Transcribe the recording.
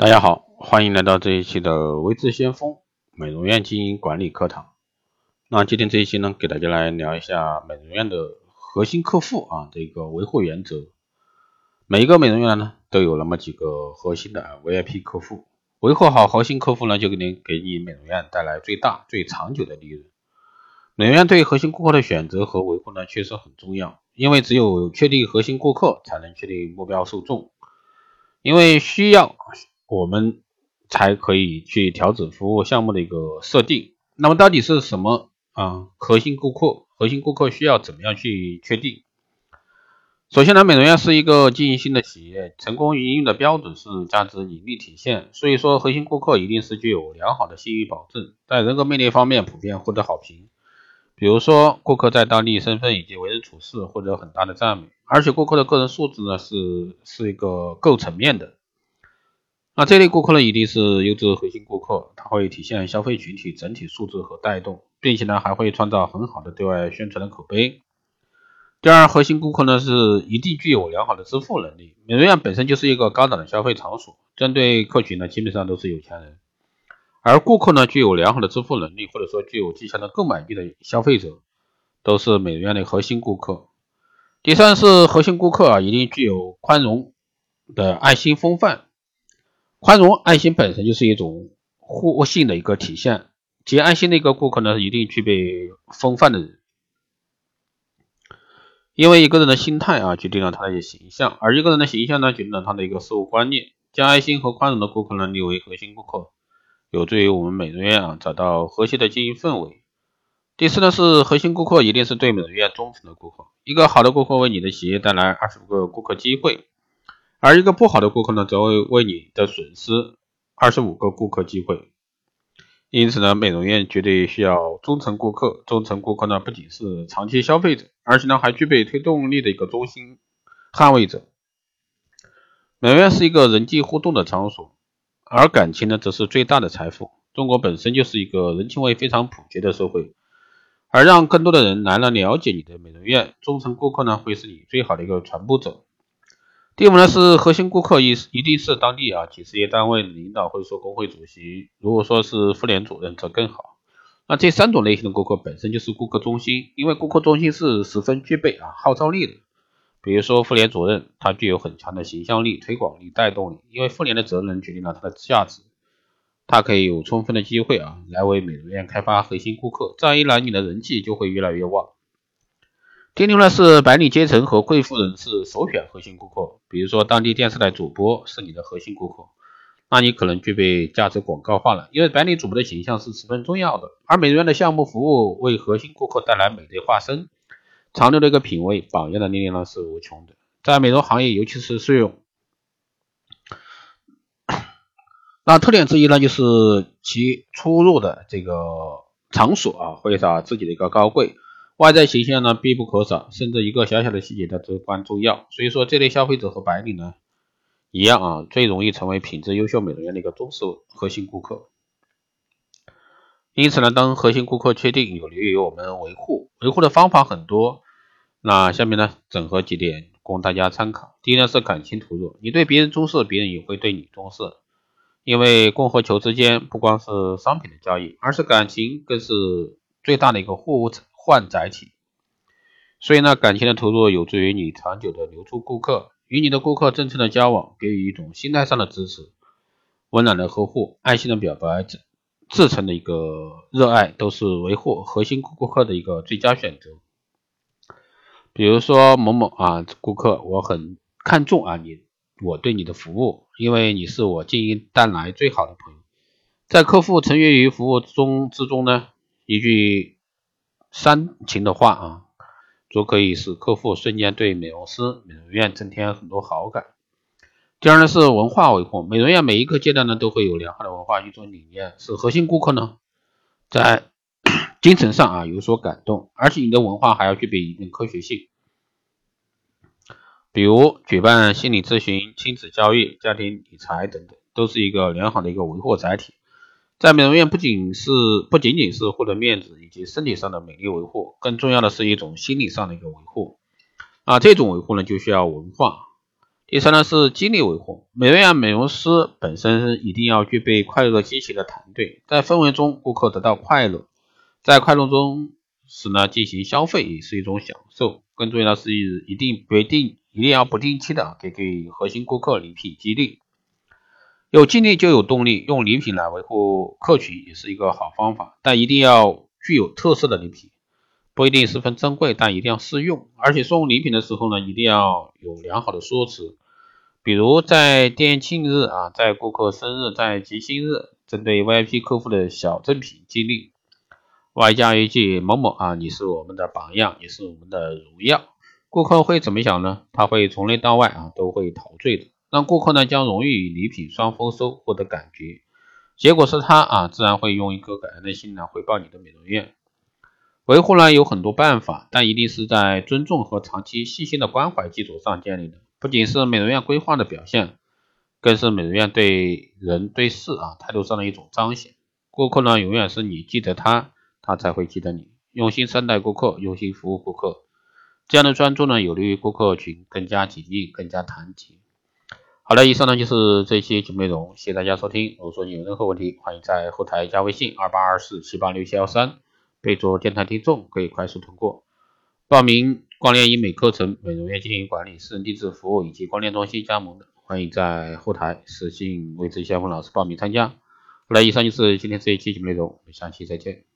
大家好，欢迎来到这一期的微智先锋美容院经营管理课堂。那今天这一期呢，给大家来聊一下美容院的核心客户啊这个维护原则。每一个美容院呢，都有那么几个核心的 VIP 客户，维护好核心客户呢，就给你给你美容院带来最大最长久的利润。美容院对核心顾客的选择和维护呢，确实很重要，因为只有确定核心顾客，才能确定目标受众，因为需要。我们才可以去调整服务项目的一个设定。那么到底是什么啊？核心顾客，核心顾客需要怎么样去确定？首先呢，美容院是一个经营性的企业，成功营运的标准是价值盈利体现。所以说，核心顾客一定是具有良好的信誉保证，在人格魅力方面普遍获得好评。比如说，顾客在当地身份以及为人处事获得很大的赞美，而且顾客的个人素质呢是是一个够层面的。那这类顾客呢，一定是优质核心顾客，它会体现消费群体整体素质和带动，并且呢，还会创造很好的对外宣传的口碑。第二，核心顾客呢是一定具有良好的支付能力。美容院本身就是一个高档的消费场所，针对客群呢基本上都是有钱人，而顾客呢具有良好的支付能力，或者说具有极强的购买力的消费者，都是美容院的核心顾客。第三是核心顾客啊，一定具有宽容的爱心风范。宽容、爱心本身就是一种互信的一个体现。及爱心的一个顾客呢，一定具备风范的人。因为一个人的心态啊，决定了他的形象，而一个人的形象呢，决定了他的一个事物观念。将爱心和宽容的顾客呢列为核心顾客，有助于我们美容院啊找到和谐的经营氛围。第四呢，是核心顾客一定是对美容院忠诚的顾客。一个好的顾客为你的企业带来二十五个顾客机会。而一个不好的顾客呢，则会为你的损失二十五个顾客机会。因此呢，美容院绝对需要忠诚顾客。忠诚顾客呢，不仅是长期消费者，而且呢，还具备推动力的一个中心捍卫者。美容院是一个人际互动的场所，而感情呢，则是最大的财富。中国本身就是一个人情味非常普及的社会，而让更多的人来了了解你的美容院，忠诚顾客呢，会是你最好的一个传播者。第五呢是核心顾客一一定是当地啊企事业单位领导或者说工会主席，如果说是妇联主任则更好。那这三种类型的顾客本身就是顾客中心，因为顾客中心是十分具备啊号召力的。比如说妇联主任，他具有很强的形象力、推广力、带动力，因为妇联的责任决定了他的价值，他可以有充分的机会啊来为美容院开发核心顾客，这样一来你的人气就会越来越旺。第六呢是白领阶层和贵妇人士首选核心顾客，比如说当地电视台主播是你的核心顾客，那你可能具备价值广告化了，因为白领主播的形象是十分重要的，而美容院的项目服务为核心顾客带来美的化身，长留的一个品味榜样的力量呢是无穷的，在美容行业尤其是适用。那特点之一呢就是其出入的这个场所啊，会啥自己的一个高贵。外在形象呢必不可少，甚至一个小小的细节都至关重要。所以说，这类消费者和白领呢一样啊，最容易成为品质优秀美容院的一个忠实核心顾客。因此呢，当核心顾客确定，有利于我们维护。维护的方法很多，那下面呢整合几点供大家参考。第一呢是感情投入，你对别人重视，别人也会对你重视。因为供和求之间不光是商品的交易，而是感情更是最大的一个货物换载体，所以呢，感情的投入有助于你长久的留住顾客，与你的顾客真诚的交往，给予一种心态上的支持，温暖的呵护，爱心的表白，自自诚的一个热爱，都是维护核心顾客的一个最佳选择。比如说某某啊，顾客，我很看重啊你，我对你的服务，因为你是我经营带来最好的朋友，在客户成员于服务中之中呢，一句。煽情的话啊，足可以使客户瞬间对美容师、美容院增添很多好感。第二呢是文化维护，美容院每一个阶段呢都会有良好的文化运作理念，使核心顾客呢在 精神上啊有所感动，而且你的文化还要具备一定科学性，比如举办心理咨询、亲子教育、家庭理财等等，都是一个良好的一个维护载体。在美容院不仅是不仅仅是获得面子以及身体上的美丽维护，更重要的是一种心理上的一个维护啊，这种维护呢就需要文化。第三呢是精力维护，美容院美容师本身一定要具备快乐积极的团队，在氛围中顾客得到快乐，在快乐中时呢进行消费也是一种享受。更重要的是一定不定一定要不定期的给给核心顾客礼品激励，有精力就有动力，用礼品来维护客群也是一个好方法，但一定要具有特色的礼品。不一定十分珍贵，但一定要适用。而且送礼品的时候呢，一定要有良好的说辞，比如在店庆日啊，在顾客生日，在吉星日，针对 VIP 客户的小赠品激励，外加一句某某啊，你是我们的榜样，也是我们的荣耀。顾客会怎么想呢？他会从内到外啊都会陶醉的，让顾客呢将荣誉与礼品双丰收，获得感觉。结果是他啊，自然会用一颗感恩的心来回报你的美容院。维护呢有很多办法，但一定是在尊重和长期细心的关怀基础上建立的。不仅是美容院规划的表现，更是美容院对人对事啊态度上的一种彰显。顾客呢永远是你记得他，他才会记得你。用心善待顾客，用心服务顾客，这样的专注呢有利于顾客群更加紧密、更加团结。好了，以上呢就是这一期节目内容，谢谢大家收听。如果说你有任何问题，欢迎在后台加微信二八二四七八六七幺三。备注电台听众可以快速通过报名光电医美课程、美容院经营管理、私人定制服务以及光电中心加盟的，欢迎在后台私信魏志先锋老师报名参加。好了，以上就是今天这一期节目内容，我们下期再见。